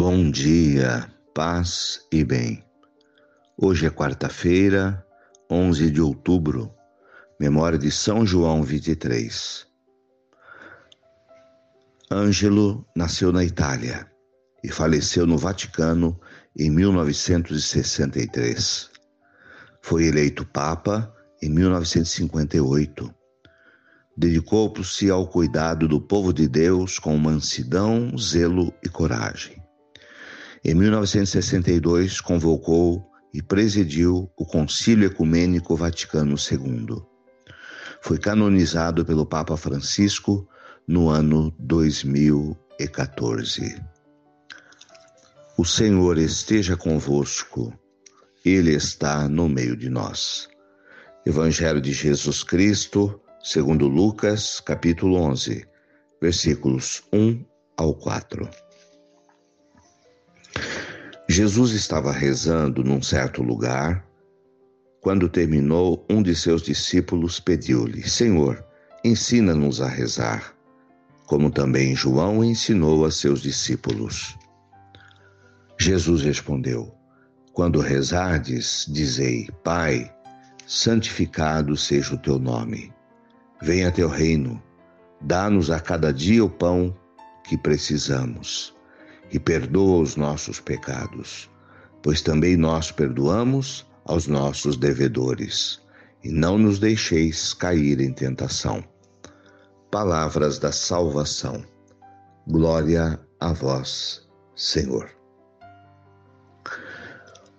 Bom dia, paz e bem. Hoje é quarta-feira, 11 de outubro, memória de São João 23. Ângelo nasceu na Itália e faleceu no Vaticano em 1963. Foi eleito Papa em 1958. Dedicou-se ao cuidado do povo de Deus com mansidão, zelo e coragem. Em 1962, convocou e presidiu o Concílio Ecumênico Vaticano II. Foi canonizado pelo Papa Francisco no ano 2014. O Senhor esteja convosco, Ele está no meio de nós. Evangelho de Jesus Cristo, segundo Lucas, capítulo 11, versículos 1 ao 4. Jesus estava rezando num certo lugar. Quando terminou, um de seus discípulos pediu-lhe: Senhor, ensina-nos a rezar, como também João ensinou a seus discípulos. Jesus respondeu: Quando rezardes, dizei: Pai, santificado seja o teu nome. Venha teu reino. Dá-nos a cada dia o pão que precisamos e perdoa os nossos pecados, pois também nós perdoamos aos nossos devedores, e não nos deixeis cair em tentação. Palavras da salvação. Glória a vós, Senhor.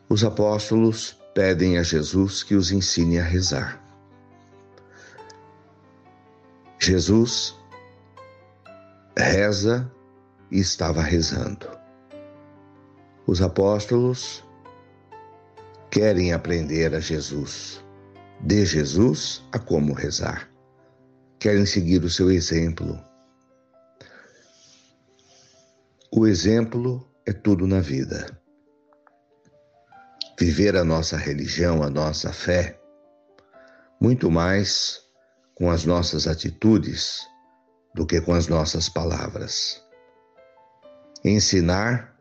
Os apóstolos pedem a Jesus que os ensine a rezar. Jesus reza e estava rezando. Os apóstolos querem aprender a Jesus, de Jesus a como rezar. Querem seguir o seu exemplo. O exemplo é tudo na vida. Viver a nossa religião, a nossa fé, muito mais com as nossas atitudes do que com as nossas palavras ensinar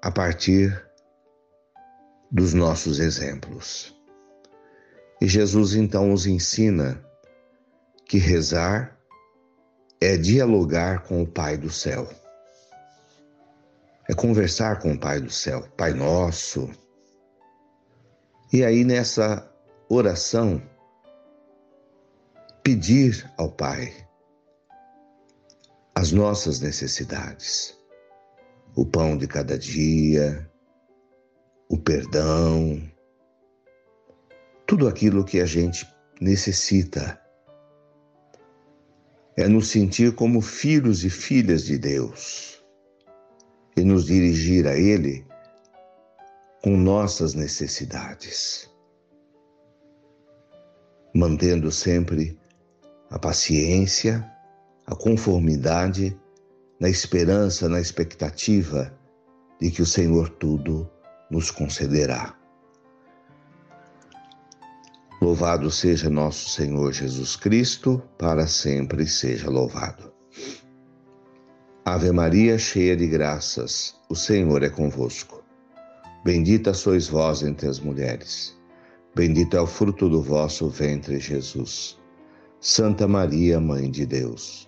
a partir dos nossos exemplos. E Jesus então nos ensina que rezar é dialogar com o Pai do céu. É conversar com o Pai do céu, Pai Nosso. E aí nessa oração, pedir ao Pai as nossas necessidades o pão de cada dia, o perdão, tudo aquilo que a gente necessita. É nos sentir como filhos e filhas de Deus e nos dirigir a Ele com nossas necessidades, mantendo sempre a paciência, a conformidade na esperança, na expectativa de que o Senhor tudo nos concederá. Louvado seja nosso Senhor Jesus Cristo, para sempre seja louvado. Ave Maria, cheia de graças, o Senhor é convosco. Bendita sois vós entre as mulheres. Bendito é o fruto do vosso ventre, Jesus. Santa Maria, Mãe de Deus